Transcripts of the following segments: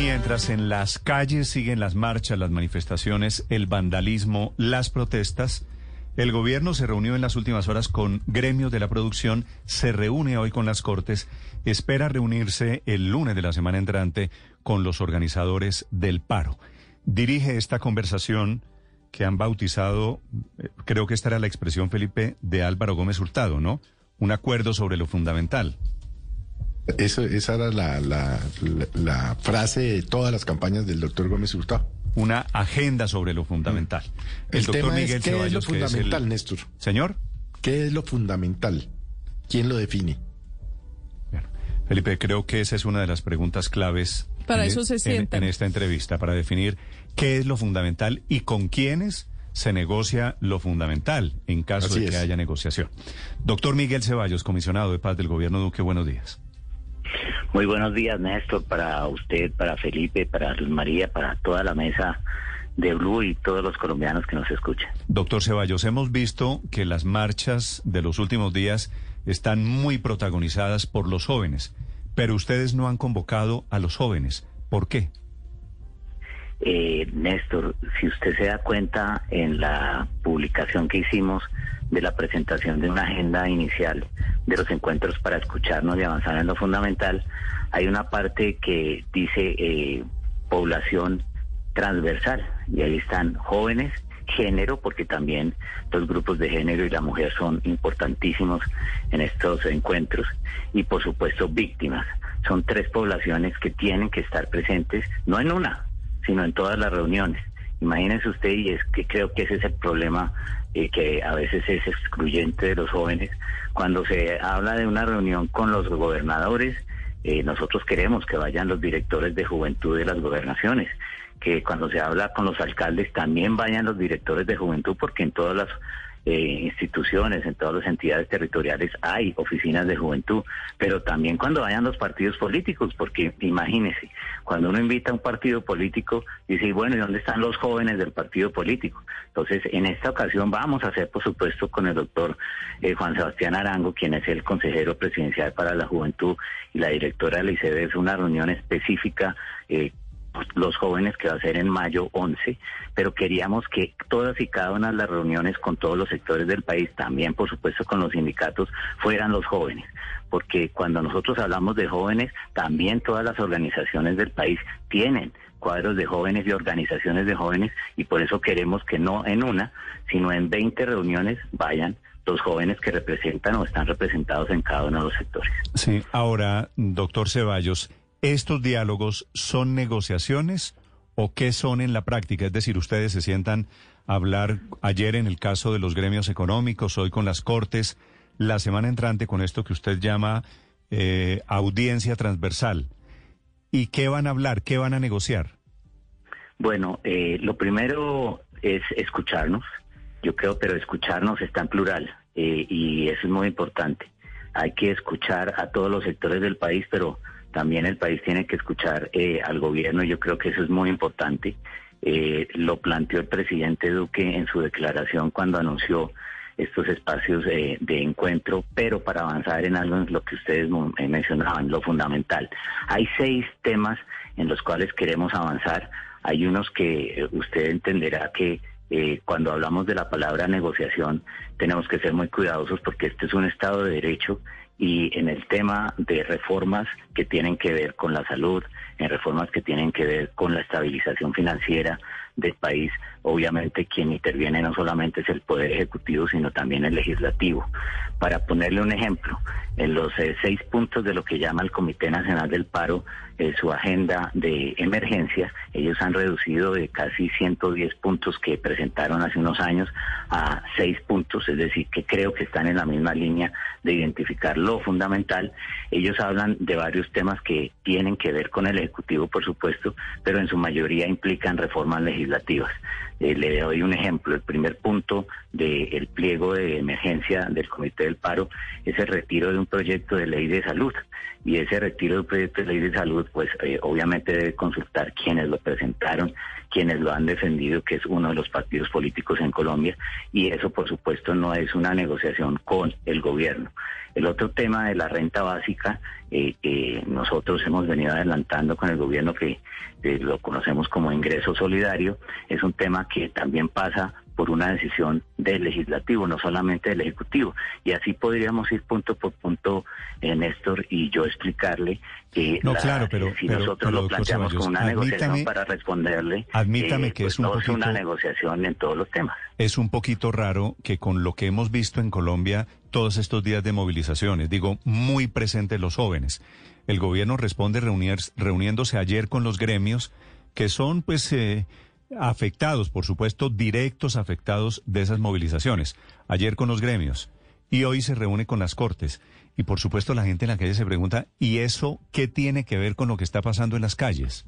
Mientras en las calles siguen las marchas, las manifestaciones, el vandalismo, las protestas, el gobierno se reunió en las últimas horas con gremios de la producción, se reúne hoy con las Cortes, espera reunirse el lunes de la semana entrante con los organizadores del paro. Dirige esta conversación que han bautizado, eh, creo que esta era la expresión, Felipe, de Álvaro Gómez Hurtado, ¿no? Un acuerdo sobre lo fundamental. Eso, esa era la, la, la, frase de todas las campañas del doctor Gómez Hurtado. Una agenda sobre lo fundamental. Mm. El, doctor Miguel ¿qué es lo fundamental, Néstor? Señor. ¿Qué es lo fundamental? ¿Quién lo define? Felipe, creo que esa es una de las preguntas claves para eso se en, en esta entrevista, para definir qué es lo fundamental y con quiénes se negocia lo fundamental en caso de que haya negociación. Doctor Miguel Ceballos, comisionado de paz del gobierno Duque, buenos días. Muy buenos días, Néstor, para usted, para Felipe, para Luz María, para toda la mesa de Blue y todos los colombianos que nos escuchan. Doctor Ceballos, hemos visto que las marchas de los últimos días están muy protagonizadas por los jóvenes, pero ustedes no han convocado a los jóvenes. ¿Por qué? Eh, Néstor, si usted se da cuenta en la publicación que hicimos de la presentación de una agenda inicial de los encuentros para escucharnos y avanzar en lo fundamental, hay una parte que dice eh, población transversal y ahí están jóvenes, género, porque también los grupos de género y la mujer son importantísimos en estos encuentros y por supuesto víctimas. Son tres poblaciones que tienen que estar presentes, no en una, sino en todas las reuniones. Imagínense usted, y es que creo que ese es el problema eh, que a veces es excluyente de los jóvenes, cuando se habla de una reunión con los gobernadores, eh, nosotros queremos que vayan los directores de juventud de las gobernaciones, que cuando se habla con los alcaldes también vayan los directores de juventud, porque en todas las eh, instituciones, en todas las entidades territoriales hay oficinas de juventud, pero también cuando vayan los partidos políticos, porque imagínese, cuando uno invita a un partido político, dice, bueno, ¿y dónde están los jóvenes del partido político? Entonces, en esta ocasión vamos a hacer, por supuesto, con el doctor eh, Juan Sebastián Arango, quien es el consejero presidencial para la juventud y la directora de la ICD, es una reunión específica. Eh, los jóvenes que va a ser en mayo 11, pero queríamos que todas y cada una de las reuniones con todos los sectores del país, también por supuesto con los sindicatos, fueran los jóvenes, porque cuando nosotros hablamos de jóvenes, también todas las organizaciones del país tienen cuadros de jóvenes y organizaciones de jóvenes y por eso queremos que no en una, sino en 20 reuniones vayan los jóvenes que representan o están representados en cada uno de los sectores. Sí, ahora, doctor Ceballos, ¿Estos diálogos son negociaciones o qué son en la práctica? Es decir, ustedes se sientan a hablar ayer en el caso de los gremios económicos, hoy con las cortes, la semana entrante con esto que usted llama eh, audiencia transversal. ¿Y qué van a hablar? ¿Qué van a negociar? Bueno, eh, lo primero es escucharnos, yo creo, pero escucharnos está en plural eh, y eso es muy importante. Hay que escuchar a todos los sectores del país, pero también el país tiene que escuchar eh, al gobierno, yo creo que eso es muy importante. Eh, lo planteó el presidente Duque en su declaración cuando anunció estos espacios eh, de encuentro, pero para avanzar en algo en lo que ustedes mencionaban, lo fundamental. Hay seis temas en los cuales queremos avanzar. Hay unos que usted entenderá que cuando hablamos de la palabra negociación tenemos que ser muy cuidadosos porque este es un Estado de Derecho y en el tema de reformas que tienen que ver con la salud, en reformas que tienen que ver con la estabilización financiera del país, obviamente quien interviene no solamente es el Poder Ejecutivo, sino también el Legislativo. Para ponerle un ejemplo, en los eh, seis puntos de lo que llama el Comité Nacional del Paro, su agenda de emergencia, ellos han reducido de casi 110 puntos que presentaron hace unos años a seis puntos, es decir, que creo que están en la misma línea de identificar lo fundamental. Ellos hablan de varios temas que tienen que ver con el Ejecutivo, por supuesto, pero en su mayoría implican reformas legislativas. Eh, le doy un ejemplo. El primer punto del pliego de emergencia del Comité del Paro es el retiro de un proyecto de ley de salud. Y ese retiro de un proyecto de ley de salud, pues eh, obviamente debe consultar quienes lo presentaron, quienes lo han defendido, que es uno de los partidos políticos en Colombia. Y eso, por supuesto, no es una negociación con el gobierno. El otro tema de la renta básica eh, que nosotros hemos venido adelantando con el gobierno que lo conocemos como ingreso solidario, es un tema que también pasa por una decisión del legislativo, no solamente del ejecutivo. Y así podríamos ir punto por punto, eh, Néstor, y yo explicarle que no, claro, pero, si nosotros lo planteamos con una negociación para responderle, admítame que pues es un poquito, una negociación en todos los temas. Es un poquito raro que con lo que hemos visto en Colombia todos estos días de movilizaciones, digo, muy presentes los jóvenes. El gobierno responde reuniéndose ayer con los gremios que son, pues, eh, afectados, por supuesto, directos afectados de esas movilizaciones. Ayer con los gremios y hoy se reúne con las cortes. Y por supuesto la gente en la calle se pregunta, ¿y eso qué tiene que ver con lo que está pasando en las calles?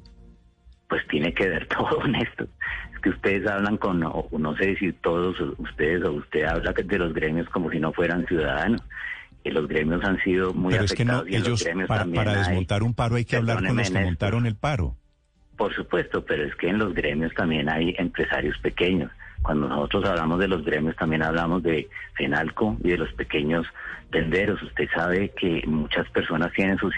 Pues tiene que ver todo en esto. Es que ustedes hablan con, no, no sé si todos ustedes o usted habla de los gremios como si no fueran ciudadanos. Y los gremios han sido muy Pero afectados. Es que no, ellos, para, para desmontar un paro hay que hablar con los que montaron el paro. Por supuesto, pero es que en los gremios también hay empresarios pequeños. Cuando nosotros hablamos de los gremios también hablamos de FENALCO y de los pequeños tenderos. Usted sabe que muchas personas tienen su,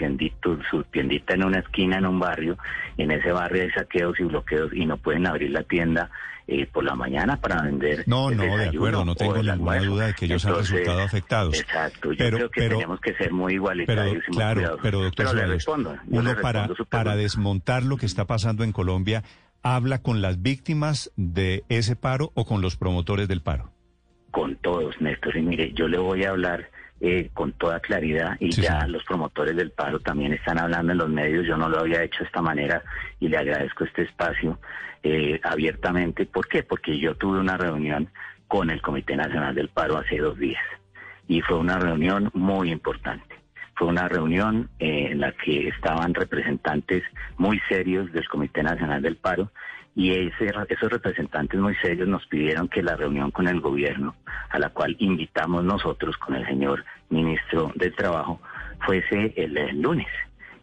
su tiendita en una esquina, en un barrio, y en ese barrio hay saqueos y bloqueos y no pueden abrir la tienda eh, por la mañana para vender. No, no, de acuerdo, no tengo ninguna duda de que ellos han resultado afectados. Exacto, yo creo que tenemos que ser muy igualitarios pero, claro, Pero doctor uno para, para desmontar lo que está pasando en Colombia, ¿habla con las víctimas de ese paro o con los promotores del paro? Con todos, Néstor. Y mire, yo le voy a hablar eh, con toda claridad y ya los promotores del paro también están hablando en los medios. Yo no lo había hecho de esta manera y le agradezco este espacio eh, abiertamente. ¿Por qué? Porque yo tuve una reunión con el Comité Nacional del Paro hace dos días y fue una reunión muy importante. Fue una reunión eh, en la que estaban representantes muy serios del Comité Nacional del Paro y esos representantes muy serios nos pidieron que la reunión con el gobierno, a la cual invitamos nosotros con el señor ministro del Trabajo, fuese el, lunes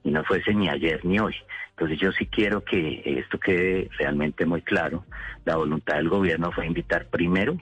y no fuese ni ayer ni hoy. Entonces yo sí quiero que esto quede realmente muy claro. La voluntad del gobierno fue invitar primero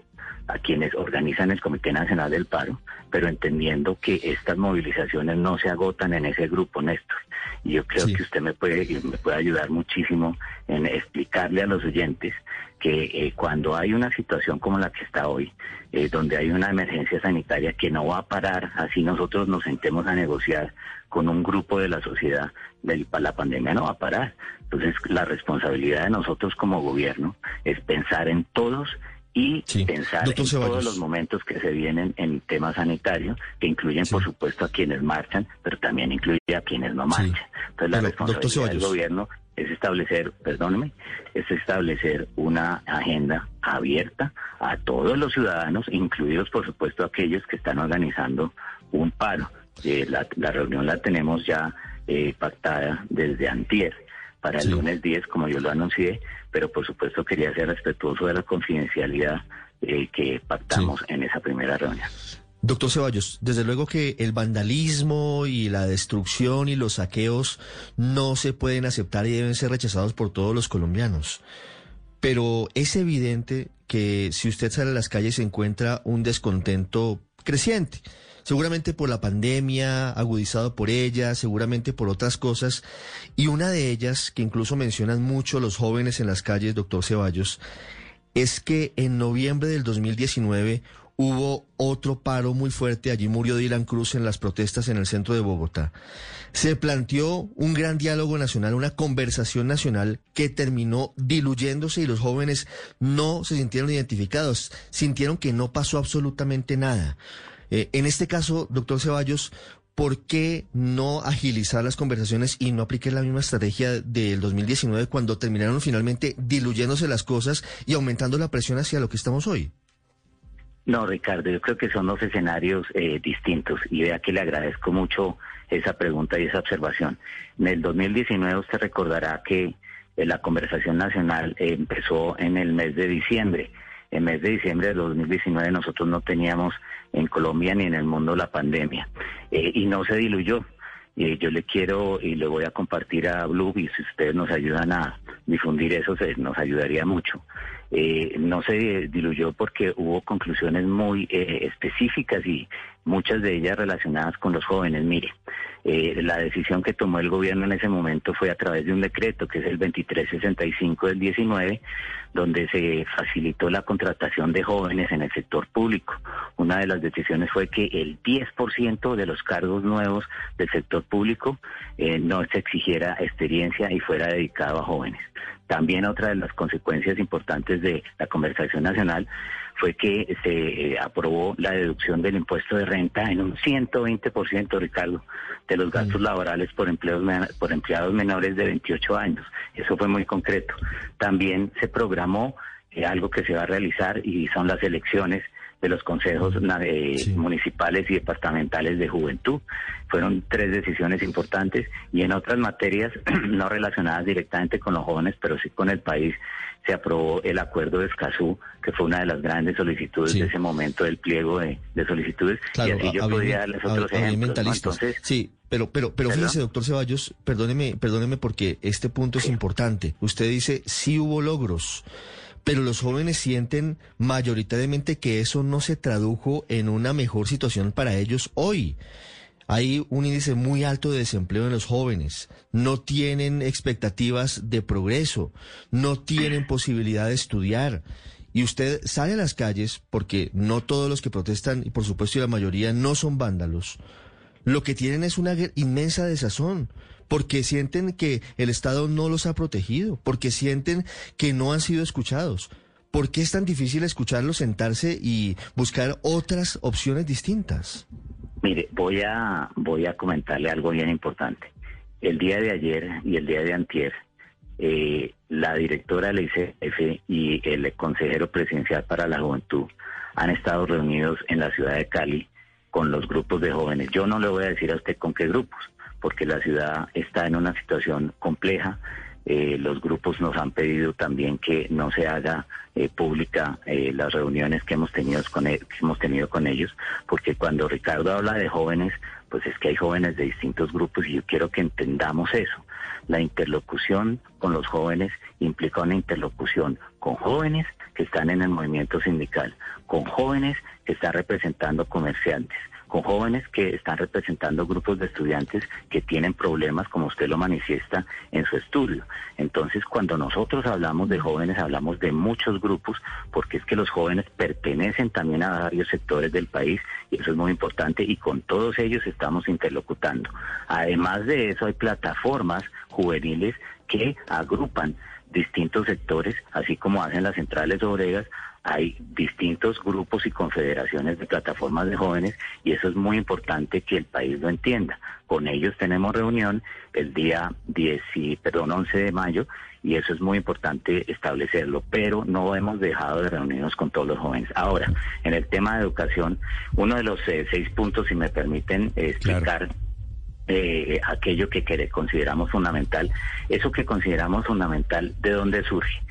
a quienes organizan el Comité Nacional del Paro, pero entendiendo que estas movilizaciones no se agotan en ese grupo, Néstor. Y yo creo que usted me puede, me puede ayudar muchísimo en explicarle a los oyentes que eh, cuando hay una situación como la que está hoy, eh, donde hay una emergencia sanitaria que no va a parar, así nosotros nos sentemos a negociar con un grupo de la sociedad, la pandemia no va a parar. Entonces, la responsabilidad de nosotros como gobierno es pensar en todos y pensar en todos los momentos que se vienen en temas sanitarios, que incluyen, por supuesto, a quienes marchan, pero también incluye a quienes no marchan. Entonces, la responsabilidad del gobierno es establecer, perdóneme, es establecer una agenda abierta a todos los ciudadanos, incluidos, por supuesto, aquellos que están organizando un paro. Eh, la, reunión la tenemos ya eh, pactada desde antier para el lunes 10, como yo lo anuncié, pero por supuesto quería ser respetuoso de la confidencialidad eh, que pactamos en esa primera reunión. Doctor Ceballos, desde luego que el vandalismo y la destrucción y los saqueos no se pueden aceptar y deben ser rechazados por todos los colombianos. Pero es evidente que si usted sale a las calles se encuentra un descontento creciente seguramente por la pandemia, agudizado por ella, seguramente por otras cosas. Y una de ellas, que incluso mencionan mucho los jóvenes en las calles, doctor Ceballos, es que en noviembre del 2019 hubo otro paro muy fuerte. Allí murió Dylan Cruz en las protestas en el centro de Bogotá. Se planteó un gran diálogo nacional, una conversación nacional que terminó diluyéndose y los jóvenes no se sintieron identificados, sintieron que no pasó absolutamente nada. Eh, en este caso, doctor Ceballos, ¿por qué no agilizar las conversaciones y no aplicar la misma estrategia del 2019 cuando terminaron finalmente diluyéndose las cosas y aumentando la presión hacia lo que estamos hoy? No, Ricardo, yo creo que son dos escenarios eh, distintos y vea que le agradezco mucho esa pregunta y esa observación. En el 2019 usted recordará que eh, la conversación nacional empezó en el mes de diciembre. El mes de diciembre de 2019 nosotros no teníamos en Colombia ni en el mundo la pandemia. Eh, y no se diluyó. Y yo le quiero y le voy a compartir a Blue y si ustedes nos ayudan a difundir eso, nos ayudaría mucho. eh, no se diluyó porque hubo conclusiones muy eh, específicas y muchas de ellas relacionadas con los jóvenes. Mire, eh, la decisión que tomó el gobierno en ese momento fue a través de un decreto que es el 2365 del 19, donde se facilitó la contratación de jóvenes en el sector público. Una de las decisiones fue que el 10% de los cargos nuevos del sector público eh, no se exigiera experiencia y fuera dedicado a jóvenes. También otra de las consecuencias importantes de la conversación nacional fue que se eh, aprobó la deducción del impuesto de renta en un 120%, Ricardo, de los gastos laborales por, empleos, por empleados menores de 28 años. Eso fue muy concreto. También se programó eh, algo que se va a realizar y son las elecciones de los consejos municipales y departamentales de juventud. Fueron tres decisiones importantes y en otras materias no relacionadas directamente con los jóvenes, pero sí con el país, se aprobó el acuerdo de Escazú, que fue una de las grandes solicitudes de ese momento del pliego de, solicitudes. y así yo podría darles otros ejemplos. sí, pero, pero, pero fíjese, doctor Ceballos, perdóneme, perdóneme porque este punto es importante. Usted dice, sí hubo logros pero los jóvenes sienten mayoritariamente que eso no se tradujo en una mejor situación para ellos hoy. Hay un índice muy alto de desempleo en los jóvenes, no tienen expectativas de progreso, no tienen posibilidad de estudiar. Y usted sale a las calles, porque no todos los que protestan, y por supuesto la mayoría, no son vándalos, lo que tienen es una inmensa desazón porque sienten que el Estado no los ha protegido, porque sienten que no han sido escuchados. ¿Por qué es tan difícil escucharlos sentarse y buscar otras opciones distintas? Mire, voy a, voy a comentarle algo bien importante. El día de ayer y el día de antier, eh, la directora del ICF y el consejero presidencial para la juventud han estado reunidos en la ciudad de Cali con los grupos de jóvenes. Yo no le voy a decir a usted con qué grupos, porque la ciudad está en una situación compleja. Eh, los grupos nos han pedido también que no se haga eh, pública eh, las reuniones que hemos tenido con e, que hemos tenido con ellos, porque cuando Ricardo habla de jóvenes, pues es que hay jóvenes de distintos grupos y yo quiero que entendamos eso. La interlocución con los jóvenes implica una interlocución con jóvenes que están en el movimiento sindical, con jóvenes que están representando comerciantes, con jóvenes que están representando grupos de estudiantes que tienen problemas, como usted lo manifiesta en su estudio. Entonces, cuando nosotros hablamos de jóvenes, hablamos de muchos grupos, porque es que los jóvenes pertenecen también a varios sectores del país, y eso es muy importante, y con todos ellos estamos interlocutando. Además de eso, hay plataformas juveniles que agrupan distintos sectores, así como hacen las centrales obreras, hay distintos grupos y confederaciones de plataformas de jóvenes y eso es muy importante que el país lo entienda. Con ellos tenemos reunión el día 10 y, perdón, 11 de mayo y eso es muy importante establecerlo, pero no hemos dejado de reunirnos con todos los jóvenes. Ahora, en el tema de educación, uno de los eh, seis puntos, si me permiten explicar. Eh, aquello que, que consideramos fundamental, eso que consideramos fundamental, ¿de dónde surge?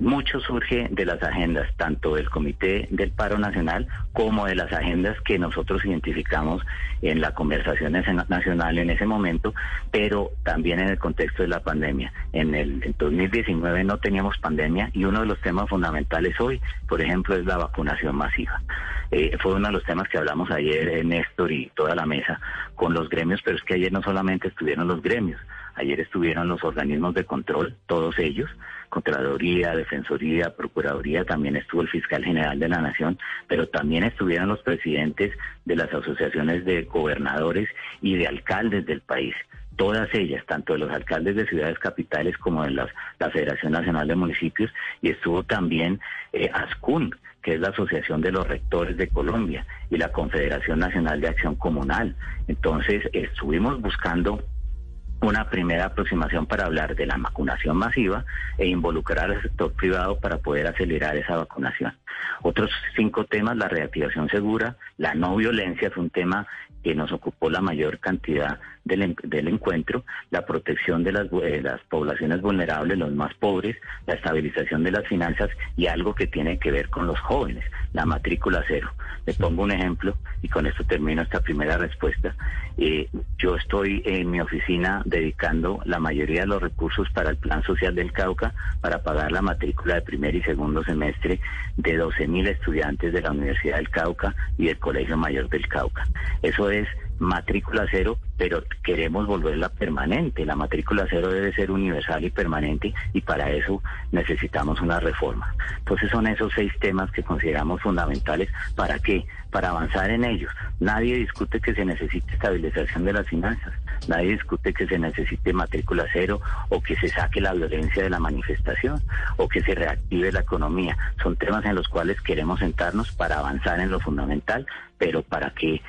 Mucho surge de las agendas, tanto del Comité del Paro Nacional como de las agendas que nosotros identificamos en la conversación nacional en ese momento, pero también en el contexto de la pandemia. En el 2019 no teníamos pandemia y uno de los temas fundamentales hoy, por ejemplo, es la vacunación masiva. Eh, fue uno de los temas que hablamos ayer, en eh, Néstor y toda la mesa, con los gremios, pero es que ayer no solamente estuvieron los gremios, ayer estuvieron los organismos de control, todos ellos, Contraloría, Defensoría, Procuraduría, también estuvo el fiscal general de la Nación, pero también estuvieron los presidentes de las asociaciones de gobernadores y de alcaldes del país. Todas ellas, tanto de los alcaldes de ciudades capitales como de las, la Federación Nacional de Municipios, y estuvo también eh, ASCUN, que es la Asociación de los Rectores de Colombia, y la Confederación Nacional de Acción Comunal. Entonces, estuvimos buscando una primera aproximación para hablar de la vacunación masiva e involucrar al sector privado para poder acelerar esa vacunación. Otros cinco temas, la reactivación segura, la no violencia es un tema que nos ocupó la mayor cantidad del, del encuentro, la protección de las, de las poblaciones vulnerables, los más pobres, la estabilización de las finanzas y algo que tiene que ver con los jóvenes, la matrícula cero. Le pongo un ejemplo y con esto termino esta primera respuesta. Eh, yo estoy en mi oficina dedicando la mayoría de los recursos para el Plan Social del Cauca para pagar la matrícula de primer y segundo semestre de 12 mil estudiantes de la Universidad del Cauca y del Colegio Mayor del Cauca. Eso es matrícula cero, pero queremos volverla permanente. La matrícula cero debe ser universal y permanente y para eso necesitamos una reforma. Entonces son esos seis temas que consideramos fundamentales. ¿Para qué? Para avanzar en ellos. Nadie discute que se necesite estabilización de las finanzas. Nadie discute que se necesite matrícula cero o que se saque la violencia de la manifestación o que se reactive la economía. Son temas en los cuales queremos sentarnos para avanzar en lo fundamental, pero para que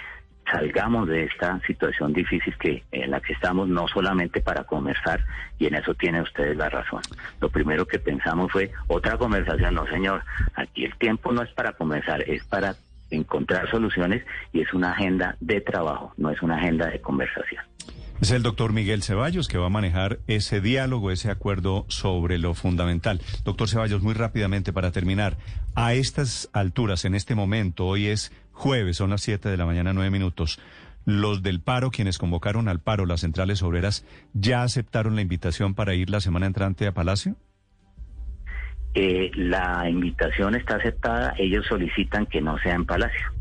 salgamos de esta situación difícil que en la que estamos no solamente para conversar y en eso tiene ustedes la razón. Lo primero que pensamos fue otra conversación, no señor, aquí el tiempo no es para conversar, es para encontrar soluciones y es una agenda de trabajo, no es una agenda de conversación. Es el doctor Miguel Ceballos que va a manejar ese diálogo, ese acuerdo sobre lo fundamental. Doctor Ceballos, muy rápidamente para terminar, a estas alturas, en este momento, hoy es jueves, son las 7 de la mañana, 9 minutos. Los del paro, quienes convocaron al paro, las centrales obreras, ¿ya aceptaron la invitación para ir la semana entrante a Palacio? Eh, la invitación está aceptada, ellos solicitan que no sea en Palacio.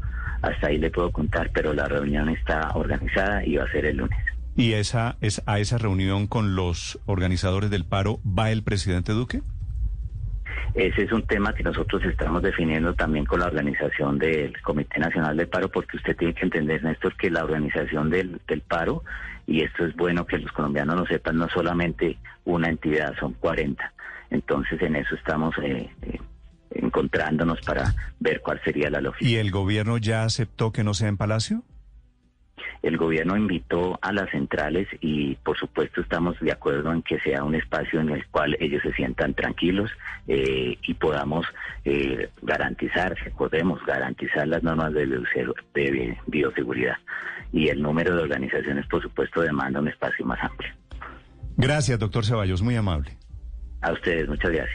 Hasta ahí le puedo contar, pero la reunión está organizada y va a ser el lunes. ¿Y esa es a esa reunión con los organizadores del paro va el presidente Duque? Ese es un tema que nosotros estamos definiendo también con la organización del Comité Nacional del Paro, porque usted tiene que entender, Néstor, que la organización del, paro, y esto es bueno que los colombianos lo sepan, no solamente una entidad, son 40. Entonces en eso estamos eh, eh, encontrándonos para ver cuál sería la lógica. ¿Y el gobierno ya aceptó que no sea en Palacio? El gobierno invitó a las centrales y por supuesto estamos de acuerdo en que sea un espacio en el cual ellos se sientan tranquilos eh, y podamos eh, garantizar, podemos garantizar las normas de, de bioseguridad. Y el número de organizaciones, por supuesto, demanda un espacio más amplio. Gracias, doctor Ceballos, muy amable. A ustedes, muchas gracias.